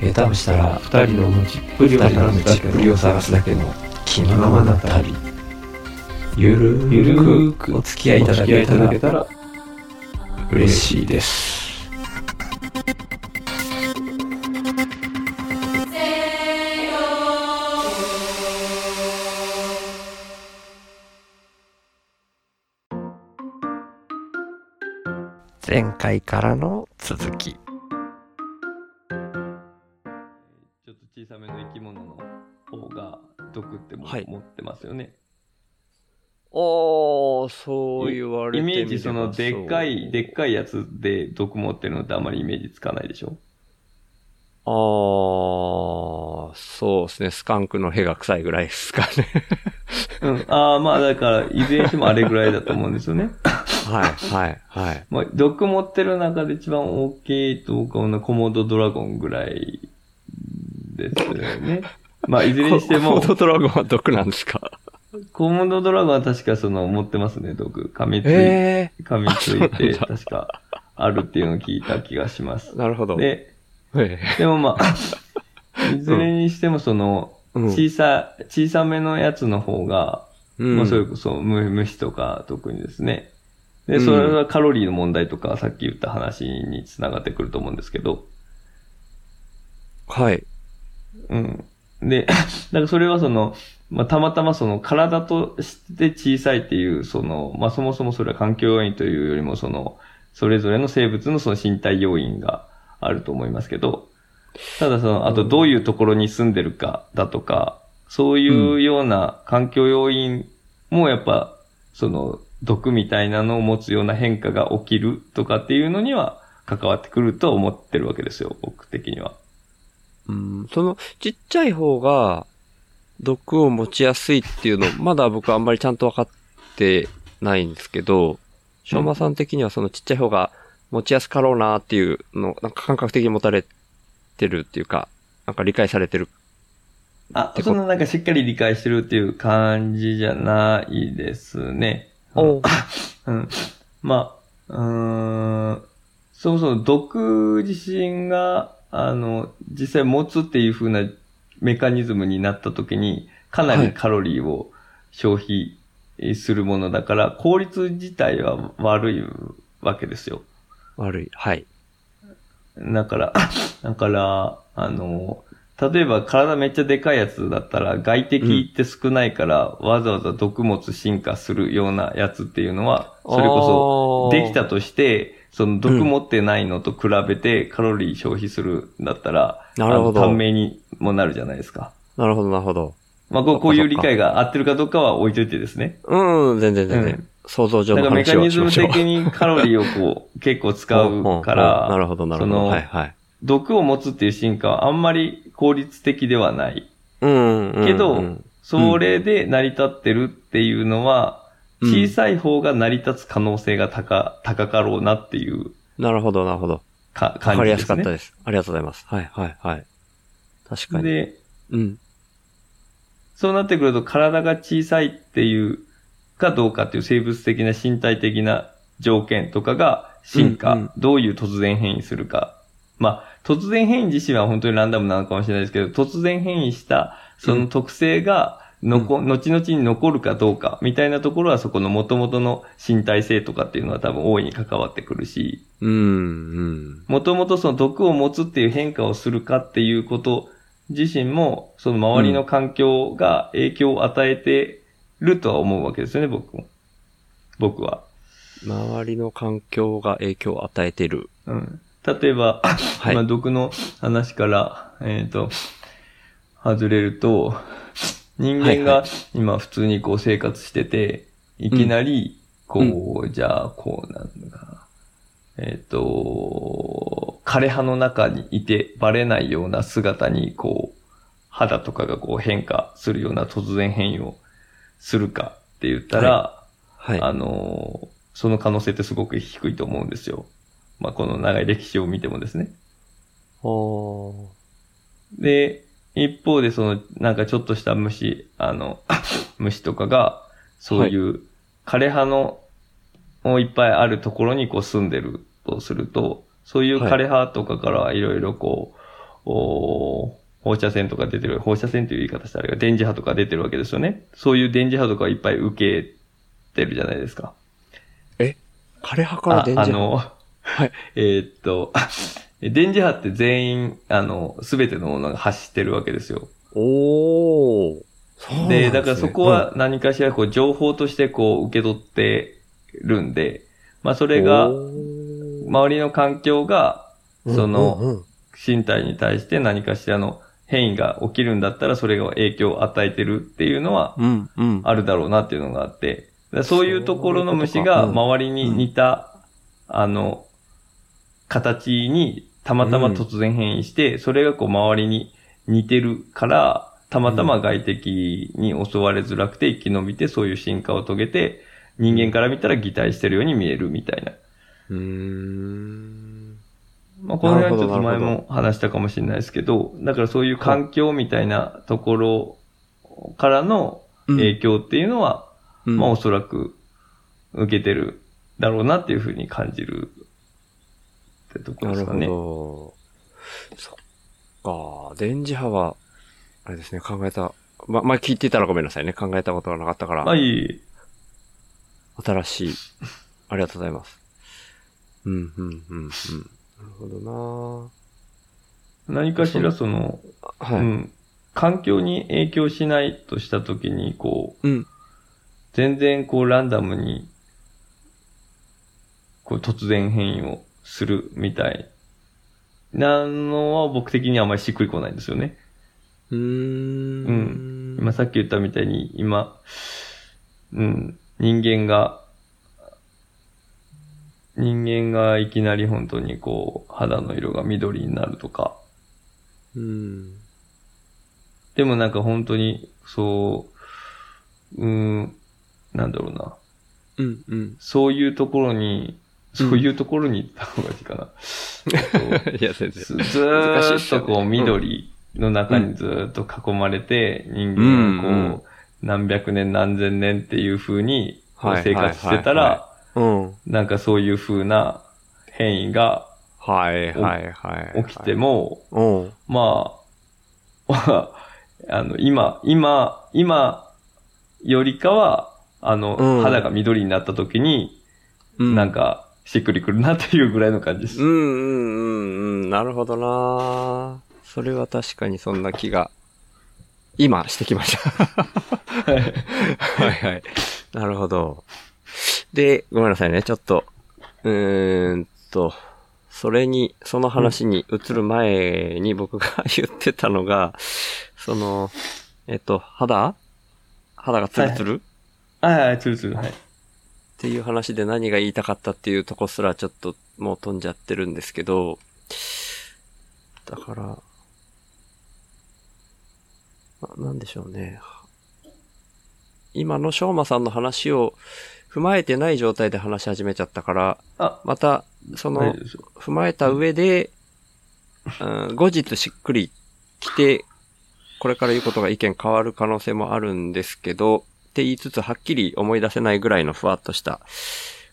下手をしたら二人の持ちっぷりを二人の探すだけ道っぷりを探すだけの気のままな旅。ゆるゆるくお付き合いいただけたら嬉しいです。前回からの続き。毒ってもはい持ってますよね。おー、そう言われてイメージそのでっかい、でっかいやつで毒持ってるのってあんまりイメージつかないでしょ？あー、そうですね。スカンクの屁が臭いぐらいですかね。うん。ああ、まあだから、いずれにしてもあれぐらいだと思うんですよね。はい、はい、はい。まあ、毒持ってる中で一番大きいとかのコモドドラゴンぐらいですよね。まあ、いずれにしてもコ、ードドラゴンは毒なんですか？コモドドラゴンは確かその持ってますね、毒。噛みついて、え噛みついて、確かあるっていうのを聞いた気がしますー、。なるほど。で、えでもまあ、いずれにしてもその、ーうん小さ、小さめのやつの方が、うんまあそれこそむ虫とか特にですね。で、うんそれはカロリーの問題とか、さっき言った話につながってくると思うんですけど、はい。うん。で、だからそれはその、まあ、たまたまその体として小さいっていう、その、まあ、そもそもそれは環境要因というよりも、その、それぞれの生物のその身体要因があると思いますけど、ただその、あとどういうところに住んでるかだとか、そういうような環境要因もやっぱ、その、毒みたいなのを持つような変化が起きるとかっていうのには関わってくると思ってるわけですよ、僕的には。うん、その、ちっちゃい方が、毒を持ちやすいっていうの、まだ僕あんまりちゃんと分かってないんですけど、しょうまさん的にはそのちっちゃい方が持ちやすかろうなっていうの、なんか感覚的に持たれてるっていうか、なんか理解されてる。あそんななんかしっかり理解してるっていう感じじゃないですね。おう ん。まあ、うーん、そもそも毒自身が、あの、実際持つっていう風なメカニズムになった時に、かなりカロリーを消費するものだから、効率自体は悪いわけですよ。悪い。はい。だから、だから、あの、例えば体めっちゃでかいやつだったら外敵って少ないから、わざわざ毒物進化するようなやつっていうのは、それこそできたとして、その毒持ってないのと比べてカロリー消費するんだったら、なるほど短命にもなるじゃないですか。なるほど、なるほど。まあこうこういう理解が合ってるかどうかは置いといてですね。うん、全然全然。うん想像上だの話からメカニズム。的にカロリーをこう結構使うか ほうほうほうなら、るほど、なるほど。はい、はい。毒を持つっていう進化はあんまり効率的ではない。うん、うん。けどうんそれで成り立ってるっていうのは、うん小さい方が成り立つ可能性が高、高かろうなっていうなるほど、なるほど。かわかりやす感じですね。かったです。ありがとうございます。はい、はい、はい。確かに。で、うん。そうなってくると体が小さいっていうかどうかっていう生物的な身体的な条件とかが進化、うんうんどういう突然変異するか。まあ、突然変異自身は本当にランダムなのかもしれないですけど、突然変異したその特性がのこ、後々に残るかどうかみたいなところはそこの元々の身体性とかっていうのは多分大いに関わってくるし、うん、うん。もともとその毒を持つっていう変化をするかっていうこと自身も、その周りの環境が影響を与えてるとは思うわけですよね、僕も。僕は。周りの環境が影響を与えてる。うん。例えば、はいまあ毒の話から、えっ、と、外れると、人間はいはが今普通にこう生活してて、いきなり、こう、じゃあ、こうなんだかな。えっ、と、枯葉の中にいてバレないような姿に、こう、肌とかがこう変化するような突然変異をするかって言ったら、はい。あのーその可能性ってすごく低いと思うんですよ。まあ、この長い歴史を見てもですね。で、一方でその、なんかちょっとした虫、あの、虫とかが、そういう枯葉の、いっぱいあるところにこう住んでるとすると、そういう枯葉とかからいろいろこう、お放射線とか出てる、放射線という言い方したらあれが電磁波とか出てるわけですよね。そういう電磁波とかいっぱい受けてるじゃないですか。枯葉から電磁波？ああの、はい。えーっと、電磁波って全員、あの、すべてのものが発してるわけですよ。おー。で、だからそこは何かしらこう情報としてこう受け取ってるんで、まあそれが、周りの環境が、その身体に対して何かしらの変異が起きるんだったらそれが影響を与えてるっていうのは。あるだろうなっていうのがあって、そういうところの虫が周りに似た、あの、形にたまたま突然変異して、それがこう周りに似てるから、たまたま外敵に襲われづらくて生き延びてそういう進化を遂げて、人間から見たら擬態してるように見えるみたいな。うーん。まあ、この辺はちょっと前も話したかもしれないですけど、だからそういう環境みたいなところからの影響っていうのは、うんまあおそらく受けてるだろうなっていうふうに感じるってところなるほですかね。ど。そっか。電磁波は、あれですね、考えた。ま、前聞いてたらごめんなさいね。考えたことがなかったから。まあいい。新しい。ありがとうございます。うん、うん、うん、うん。なるほど何かしらその、なはい。うん、環境に影響しないとしたときに、こう、うん。全然こうランダムに、こう突然変異をするみたいなのは僕的にはあまりしっくりこないんですよね。うーん。うん今さっき言ったみたいに、今、うん、人間が、人間がいきなり本当にこう、肌の色が緑になるとか、うん。でもなんか本当に、そう、うーん、なんだろうな。うん、うん。そういうところに、そういうところに行った方がいいかな。えっといや、全然。ずずーっとこう緑の中にずーっと囲まれて、人間がうんうんこう、何百年何千年っていう風にこうはい生活してたら、うん。なんかそういう風な変異がはい、はい、はい。起きても、うん。まあ、あの、今、今、今よりかは、あの、うん肌が緑になった時に、うん。なんか、しっくりくるなっていうぐらいの感じです。うん、うん、うん、うん。なるほどなそれは確かにそんな気が、今してきました。はいはい。なるほど。で、ごめんなさいね。ちょっと、うーんと、それに、その話に移る前に僕が 言ってたのが、その、えっと、肌？肌がツルツル、はいはい、つるつる、はい。っていう話で何が言いたかったっていうとこすらちょっともう飛んじゃってるんですけど、だから、ななんでしょうね。今の翔馬さんの話を踏まえてない状態で話し始めちゃったから、あ、また、その踏まえた上で、うん、後日しっくり来て、これから言うことが意見変わる可能性もあるんですけど、って言いつつはっきり思い出せないぐらいのふわっとした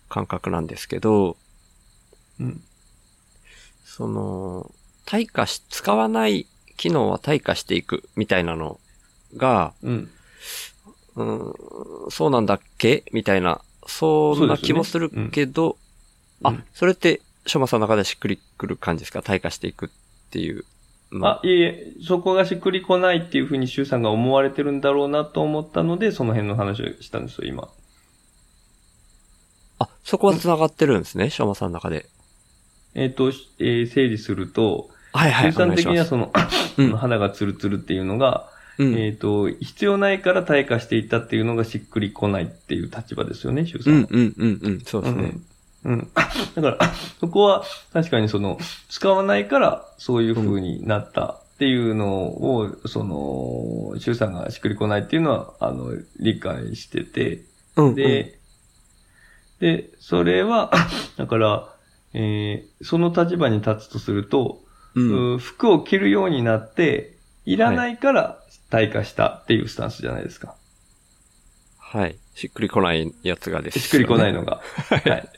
感覚なんですけど、うん。その、退化し、使わない機能は退化していくみたいなのが、うん。うん、そうなんだっけみたいな、そんな気もするけど、あうん、それって、しょまさんの中でしっくりくる感じですか退化していくっていう。あ、いえそこがしっくりこないっていうふうに周さんが思われてるんだろうなと思ったので、その辺の話をしたんですよ、今。あ、そこは繋がってるんですね、しょまさんの中で。えっ、と、えー整理すると、はいはい、周さん的にはおその、うん その肌がツルツルっていうのが、願いしますえっ、と、必要ないから退化していったっていうのがしっくりこないっていう立場ですよね、周さうんん、は。うん、うん、うん、そうですね。うん。うん。だから、そこは確かにその、使わないからそういう風になったっていうのを、その、周さんがしっくりこないっていうのは、あの、理解してて、うん、うん。で、で、それは、だから、えーその立場に立つとすると、うん。う服を着るようになって、いらないから退化したっていうスタンスじゃないですか。はい。しっくりこないやつがです、しっくりこないのが。はい。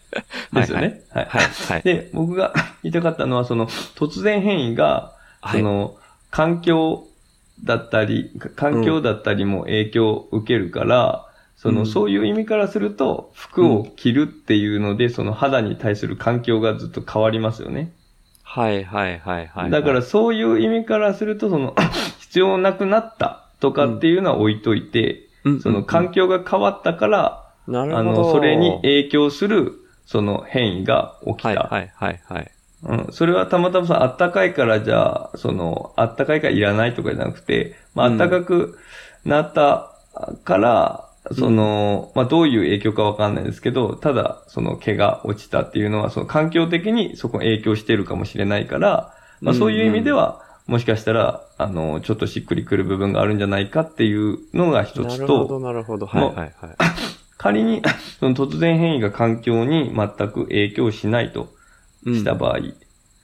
ですよね。はい。はい。はい。で、僕が 言いたかったのは、その、突然変異が、はいその、環境だったり、か環境だったりも影響を受けるから、その、うんそういう意味からすると、服を着るっていうので、その肌に対する環境がずっと変わりますよね。はい、はい、はい、はい。だから、そういう意味からすると、その、必要なくなったとかっていうのは置いといて、うん、その環境が変わったから、なるほど。あの、それに影響する、その変異が起きた。はい、はい、はい、はい。うん。それはたまたまさ、あったかいからじゃあ、その、あったかいからいらないとかじゃなくて、まあ、うんあったかくなったから、その、まあ、どういう影響かわかんないですけど、ただ、その毛が落ちたっていうのは、その環境的にそこに影響してるかもしれないから、まあ、そういう意味では、もしかしたら、あの、ちょっとしっくりくる部分があるんじゃないかっていうのが一つなるほど、と、なるほど。はい、はい、はい。仮に、その突然変異が環境に全く影響しないとした場合、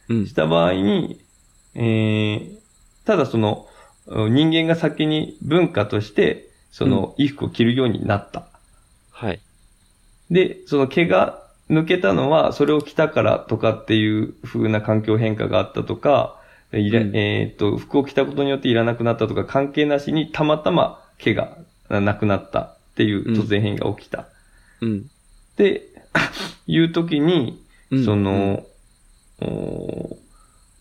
うん。した場合に、えー、ただその、うん人間が先に文化として、その、衣服を着るようになった。はい。で、その毛が抜けたのは、それを着たからとかっていう風な環境変化があったとか、いらうん。えーっと、服を着たことによっていらなくなったとか関係なしに、たまたま毛がなくなったっていう突然変異が起きた。うん。って いう時に、うん。その、お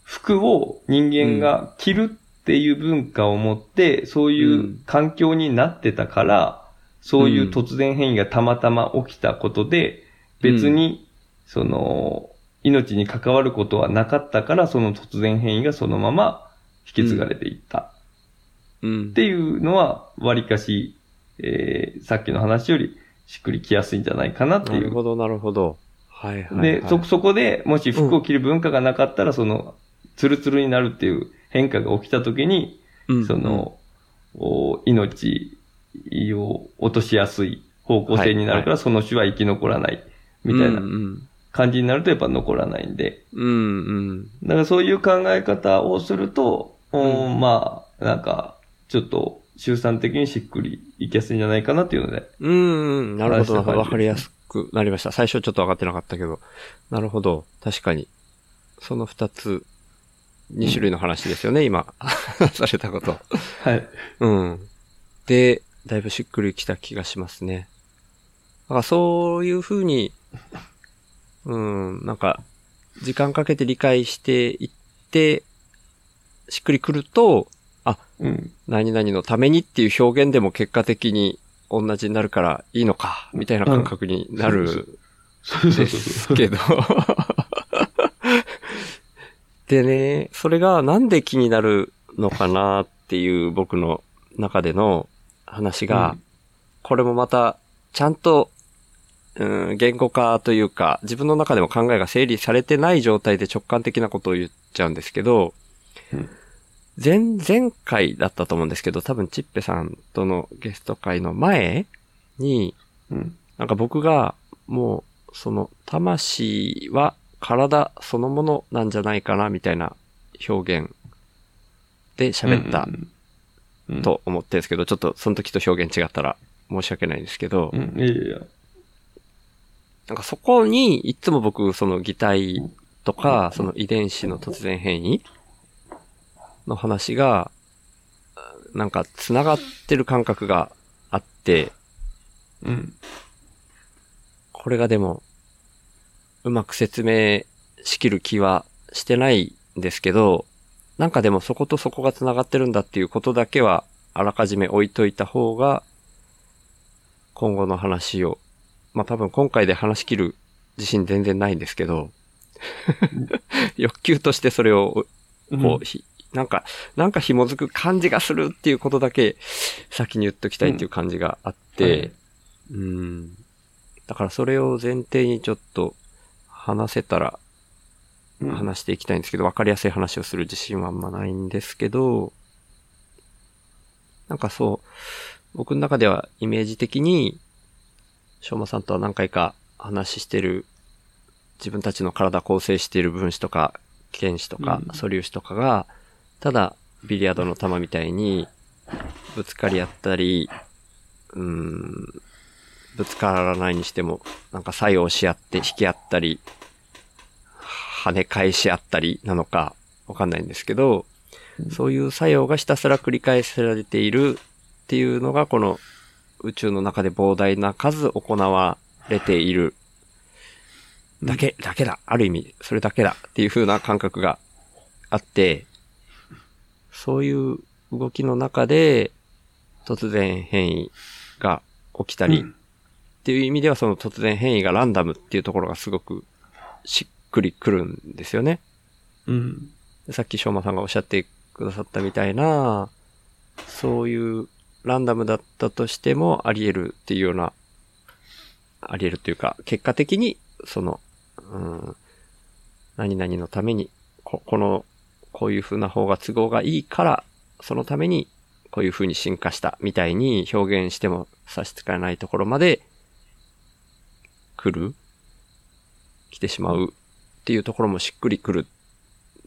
服を人間が着るっていう文化を持って、そういう環境になってたから、そういう突然変異がたまたま起きたことで、別に、その、命に関わることはなかったから、その突然変異がそのまま引き継がれていった。うんっ。ていうのは、割かし、えーさっきの話よりしっくりきやすいんじゃないかなっていうなるほど、なるほど。はい、はい。で、はいそ、そこで、もし服を着る文化がなかったら、その、ツルツルになるっていう変化が起きたときに、うんそ、の、お命を落としやすい方向性になるから、はその種は生き残らない、みたいなうん、うん。感じになるとやっぱ残らないんで。うん、うん。だからそういう考え方をすると、おうんまあ、なんか、ちょっと、周産的にしっくりいきやすいんじゃないかなっていうので。うん、うん。なるほど。わかりやすくなりました。最初ちょっと分かってなかったけど。なるほど。確かに。その二つ、二種類の話ですよね、今。されたこと。はい。うん。で、だいぶしっくりきた気がしますね。だからそういうふうに、うん、なんか、時間かけて理解していって、しっくりくると、うん。何々のためにっていう表現でも結果的に同じになるからいいのか、みたいな感覚になるそうそうで。すけど。でね、それがなんで気になるのかなっていう僕の中での話が、うんこれもまたちゃんと、うん、言語化というか、自分の中でも考えが整理されてない状態で直感的なことを言っちゃうんですけど、うん前、前回だったと思うんですけど、多分チッペさんとのゲスト会の前に、うん。なんか僕が、もう、その、魂は体そのものなんじゃないかな、みたいな表現で喋った。と思ってるんですけど、ちょっとその時と表現違ったら申し訳ないんですけどう、ん。いやいや。なんかそこに、いつも僕、その擬態とか、その遺伝子の突然変異の話が、なんか繋がってる感覚があって、うん。これがでも、うまく説明しきる気はしてないんですけど、なんかでもそことそこが繋がってるんだっていうことだけは、あらかじめ置いといた方が、今後の話を、まあ多分今回で話し切る自信全然ないんですけど、欲求としてそれを、こう、ひなんか、なんか紐づく感じがするっていうことだけ先に言っときたいっていう感じがあって、うん。だからそれを前提にちょっと話せたら話していきたいんですけど、わかりやすい話をする自信はあんまないんですけど、なんかそう、僕の中ではイメージ的に、しょうまさんとは何回か話してる、自分たちの体構成している分子とか、原子とかうん。素粒子とかが、ただビリヤードの球みたいにぶつかり合ったり、うーん、ぶつからないにしても、なんか作用し合って引き合ったり、跳ね返し合ったりなのかわかんないんですけど、そういう作用がひたすら繰り返されているっていうのがこの宇宙の中で膨大な数行われているだけ、だけだ。ある意味、それだけだっていう風な感覚があって、そういう動きの中で突然変異が起きたり、うんっていう意味ではその突然変異がランダムっていうところがすごくしっくりくるんですよね。うん。さっきしょうまさんがおっしゃってくださったみたいな、そういうランダムだったとしてもあり得るっていうような、あり得るというか、結果的に、その、うん、何々のために、ここの、こういう風な方が都合がいいから、そのために、こういう風に進化したみたいに表現しても差し支えないところまで来る来てしまうっていうところもしっくりくる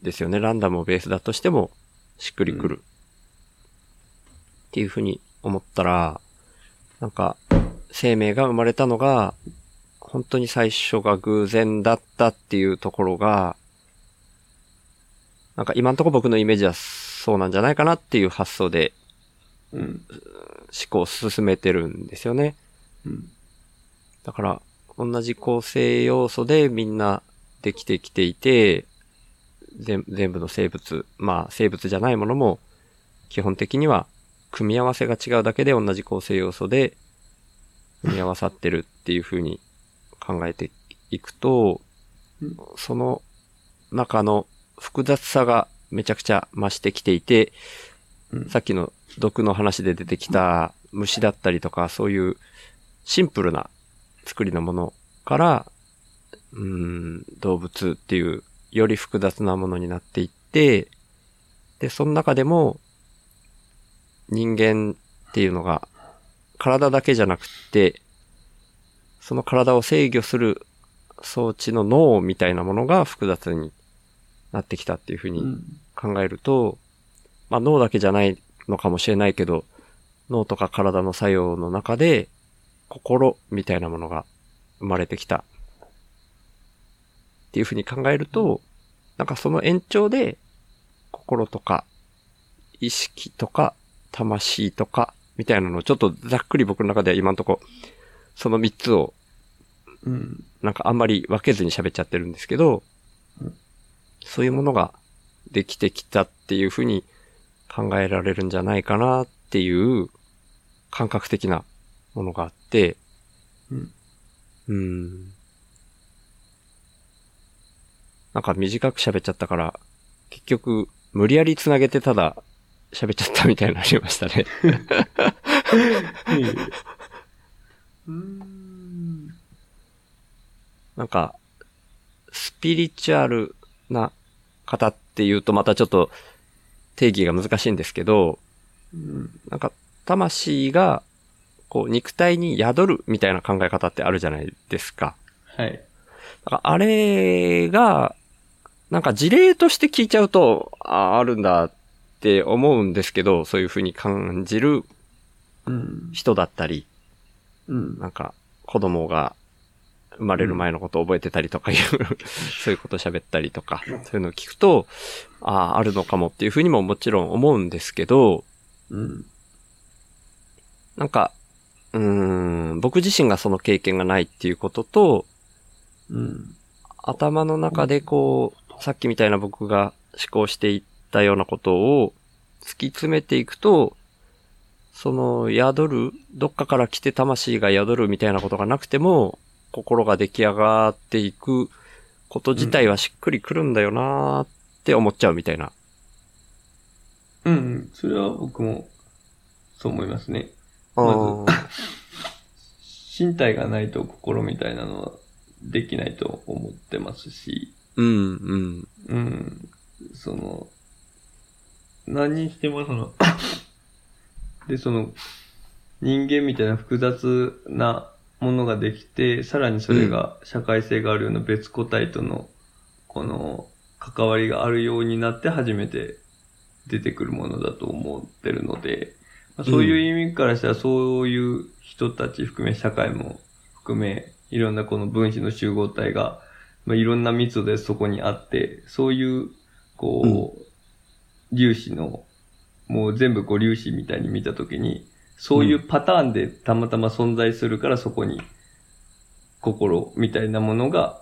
ですよね。ランダムをベースだとしてもしっくりくる。っていうふうに思ったら、なんか生命が生まれたのが本当に最初が偶然だったっていうところが、なんか今んとこ僕のイメージはそうなんじゃないかなっていう発想でうん。思考を進めてるんですよね。うん。だから、同じ構成要素でみんなできてきていて、全全部の生物、まあ生物じゃないものも、基本的には組み合わせが違うだけで同じ構成要素で組み合わさってるっていう風に考えていくとうん、その中の複雑さがめちゃくちゃ増してきていて、うん。さっきの毒の話で出てきた虫だったりとか、そういうシンプルな作りのものから、うーん、動物っていうより複雑なものになっていって、で、その中でも人間っていうのが体だけじゃなくって、その体を制御する装置の脳みたいなものが複雑になってきたっていうふうにうん。考えると、まあ脳だけじゃないのかもしれないけど、脳とか体の作用の中で、心みたいなものが生まれてきた。っていうふうに考えると、なんかその延長で、心とか、意識とか、魂とか、みたいなのをちょっとざっくり僕の中では今んとこ、その三つをうん。なんかあんまり分けずに喋っちゃってるんですけどうん、そういうものができてきたっていうふうに考えられるんじゃないかなっていう感覚的なものがあって、うん。うん。なんか短く喋っちゃったから、結局無理やり繋げてただ喋っちゃったみたいになりましたね。なんか、スピリチュアルな方っていうとまたちょっと定義が難しいんですけど、うん。なんか魂がこう肉体に宿るみたいな考え方ってあるじゃないですか。はい。だあれが、なんか事例として聞いちゃうと、ああるんだって思うんですけど、そういう風に感じるうん。人だったり、うん。なんか子供が生まれる前のことを覚えてたりとかいう、そういうこと喋ったりとか、そういうのを聞くと、ああ、あるのかもっていうふうにももちろん思うんですけど、うん。なんか、うーん、僕自身がその経験がないっていうことと、うん。頭の中でこう、さっきみたいな僕が思考していったようなことを突き詰めていくと、その宿る、どっかから来て魂が宿るみたいなことがなくても、心が出来上がっていくこと自体はしっくりくるんだよなーって思っちゃうみたいな。うん。それは僕も、そう思いますね。あまー身体がないと心みたいなのはできないと思ってますし、うん、うん。うん。その、何にしてもその、で、その、人間みたいな複雑なものができて、さらにそれが社会性があるような別個体との、この、関わりがあるようになって初めて出てくるものだと思ってるので、まあそういう意味からしたらそういう人たち含め社会も含め、いろんなこの分子の集合体が、まあ、いろんな密度でそこにあって、そういう、こう、粒子の、もう全部こう粒子みたいに見たときに、そういうパターンでたまたま存在するからそこに心みたいなものが、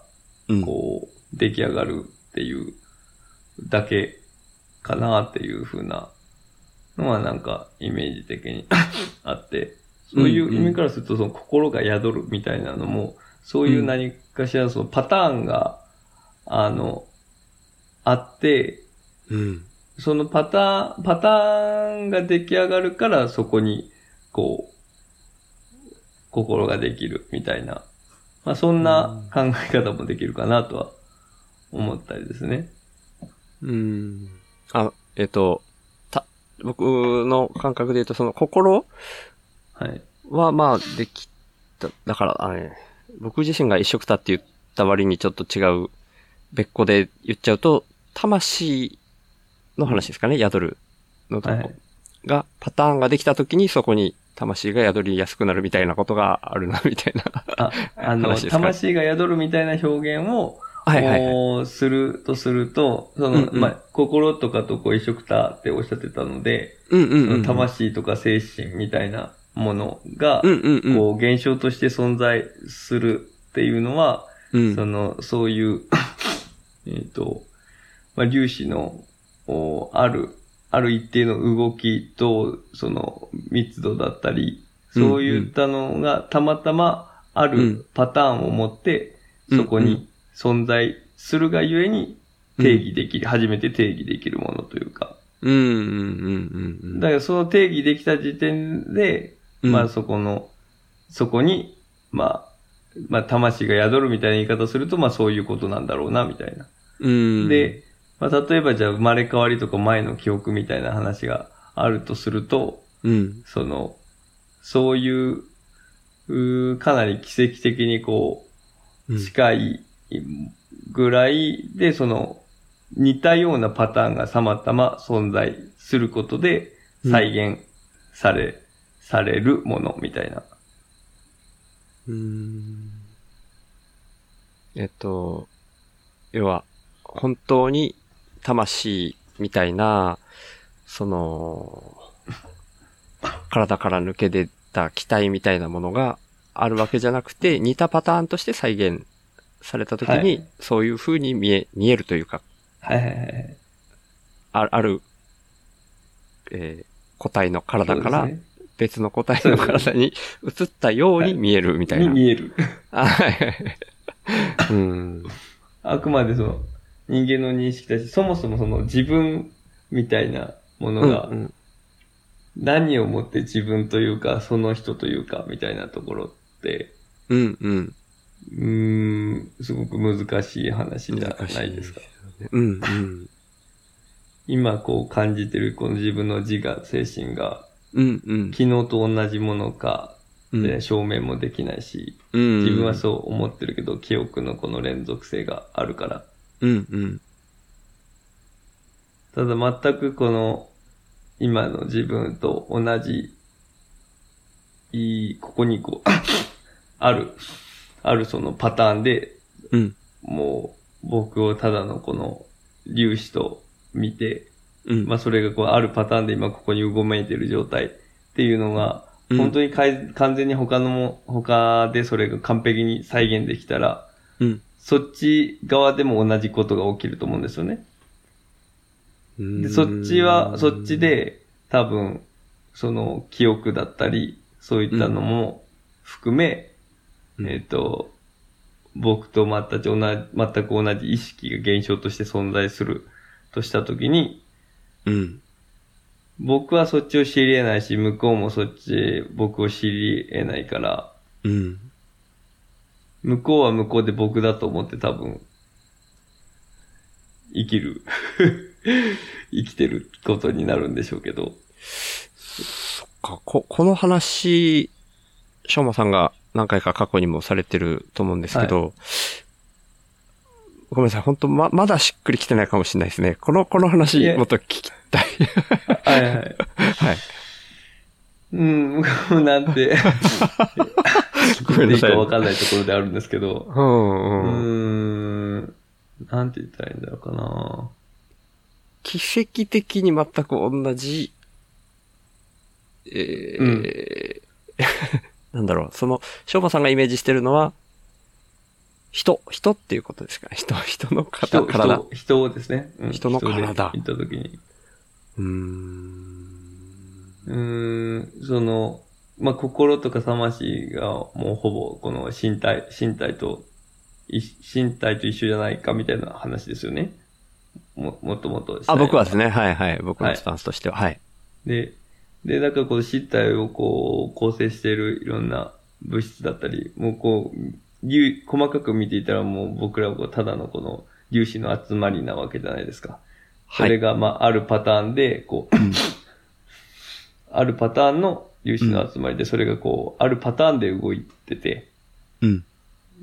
うん。こう、出来上がるっていうだけかなっていう風なのはなんかイメージ的に あって、そういう意味からするとその心が宿るみたいなのも、そういう何かしらそのパターンが、あの、あって、うん。そのパターン、パターンが出来上がるからそこに、こう、心ができるみたいな。まあそんな考え方もできるかなとは思ったりですね。うん。あ、えっと、た、僕の感覚で言うと、その心はい。はまあできた、だから、あれ、僕自身が一色たって言った割にちょっと違う、別個で言っちゃうと、魂の話ですかね、宿るのとこはいが、パターンができた時にそこに魂が宿りやすくなるみたいなことがあるな、みたいな。あ、あの、魂が宿るみたいな表現を、はいはいはい。こうするとすると、その、うんうんまあ、心とかとこう一緒くたっておっしゃってたので、うんうんうん。その魂とか精神みたいなものが、うんうんうん。こう現象として存在するっていうのは、うん。その、そういう、えっと、まあ、粒子の、おある、ある一定の動きと、その、密度だったり、そういったのがたまたまあうんるパターンを持って、うんそこに存在するがゆえに定義できる、初めて定義できるものというか。うんうんうん。だからその定義できた時点で、うんまあそこの、そこに、まあ、まあ魂が宿るみたいな言い方すると、まあそういうことなんだろうな、みたいな。うん。で、まあ例えばじゃあ生まれ変わりとか前の記憶みたいな話があるとすると、うん。その、そういう、うーかなり奇跡的にこう、うん近いぐらいで、その、似たようなパターンがさまたま存在することで、再現され、されるものみたいな。うーんえっと、要は、本当に魂みたいな、その、体から抜け出た気体みたいなものがあるわけじゃなくて、似たパターンとして再現されたときに、はいそういう風に見え、見えるというか、はいはいはい。あある、えー個体の体から別の個体の体に移ったように見えるみたいな。に見える。あ はいはいはいうん。あくまでその、人間の認識だし、そもそもその自分みたいなものが何をもって自分というか、その人というか、みたいなところって、うんうん。うーん、すごく難しい話じゃないですか。うんうん。今こう感じてるこの自分の自我、精神が、うんうん。昨日と同じものか、うんで証明もできないし、うん。自分はそう思ってるけど、記憶のこの連続性があるから。うんうん。ただ全くこの、今の自分と同じ、いい、ここにこう、ある、あるそのパターンで、うん。もう、僕をただのこの、粒子と見て、うん。まあそれがこう、あるパターンで今ここにうごめいてる状態っていうのが、うん本当にかい完全に他のも、他でそれが完璧に再現できたら、うん。そっち側でも同じことが起きると思うんですよね。で、そっちは、そっち、で、多分、その、記憶だったり、そういったのも含め、うんえっ、と、僕と全く同じ、全く同じ意識が現象として存在するとしたときに、うん。僕はそっちを知り得ないし、向こうもそっち、僕を知り得ないから、うん。向こうは向こうで僕だと思って多分、生きる、生きてることになるんでしょうけど。そっか、こ、この話、しょうまさんが何回か過去にもされてると思うんですけど、ごめんなさい、本当ま、まだしっくりきてないかもしれないですね。この、この話もっと聞きたい。はいはい。はい。うん、なんて、ごめんなさいいいかわかんないところであるんですけど、ううんうん。なんて言ったらいいんだろうかな。奇跡的に全く同じ、えー なんだろう、その、しょうまさんがイメージしてるのは、人、人っていうことですか？ね。人、人の体。人人をですね。うん人の体行った時に。うーん。うーん、その、まあ、心とか魂がもうほぼこの身体、身体と、い身体と一緒じゃないかみたいな話ですよね。も、もともと。あ、僕はですね。はいはい。僕はいのスタンスとしては。はい。で、で、だからこの身体をこう、構成しているいろんな物質だったり、もうこう、粒細かく見ていたらもう僕らはこうただのこの粒子の集まりなわけじゃないですか。そはいれが、まあ、あるパターンで、こう、あるパターンの粒子の集まりで、それがこう、あるパターンで動いてて、うん。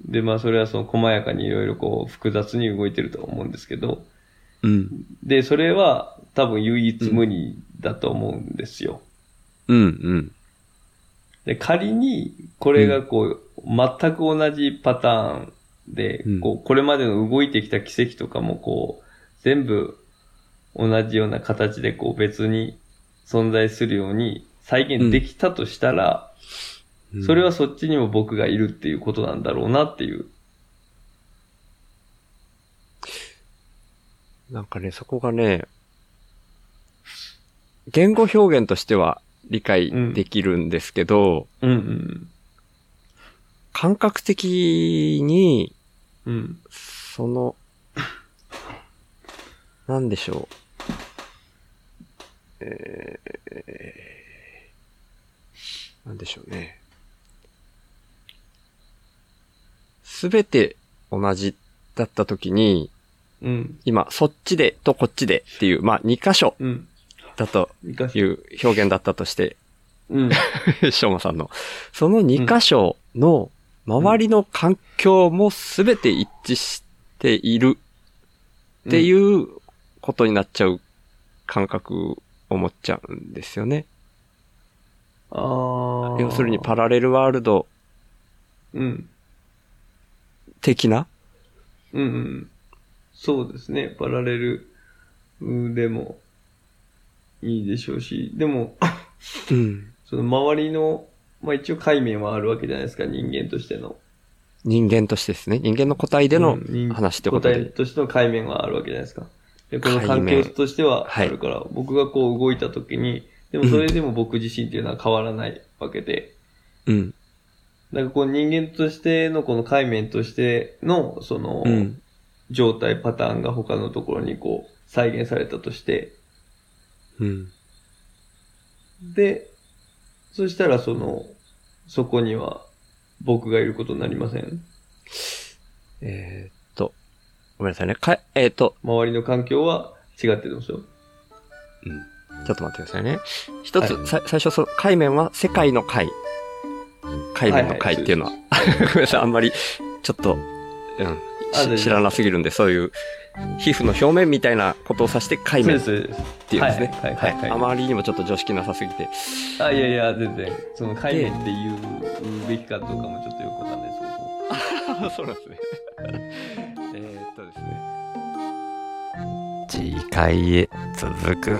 で、まあ、それはその細やかにいろいろこう、複雑に動いてると思うんですけど、うん。で、それは多分唯一無二だと思うんですよ。うん。うん。で、仮に、これがこう、全く同じパターンで、うんこう、これまでの動いてきた奇跡とかもこう、全部同じような形でこう別に存在するように再現できたとしたら、うんそれはそっちにも僕がいるっていうことなんだろうなっていう。なんかね、そこがね、言語表現としては理解できるんですけど、うんうん。感覚的に、うん。その、なんでしょう。えー、なんでしょうね。すべて同じだったときに、うん。今、そっちでとこっちでっていう、まあ、2箇所うん。だという表現だったとして、うん。しょうまさんの。その2箇所の周りの環境もすべて一致しているっていうことになっちゃう感覚を持っちゃうんですよね。ああ。要するにパラレルワールドうん。的な？うんうん。そうですね。パラレルうんでもいいでしょうし、でも、うん。その周りの、まあ一応界面はあるわけじゃないですか、人間としての。人間としてですね。人間の個体での話ってこと個体で。としての界面はあるわけじゃないですか。で、この界環面境としてははいあるから、僕がこう動いた時に、でもそれでも僕自身っていうのは変わらないわけで、うん。なんかこう人間としてのこの界面としての、その、うん。状態、パターンが他のところにこう再現されたとして、うん。で、そしたらその、そこには僕がいることになりません？えーごめんなさいね。か、えーっと、周りの環境は違ってるんですよ。ちょっと待ってくださいね。一つ、はいさ最初その、海面は世界の海。海面の海っていうのは。ごめんなさい、あんまり、ちょっと、うん知らなすぎるんで、そういう、皮膚の表面みたいなことを指して海面っ。ていうんですね。はいはいはいはいあまりにもちょっと常識なさすぎて。あ、いやいや、全然。その海面って言うべきかどうかもちょっとよくわかんないですそうなんですね。たですね。次回へ続く。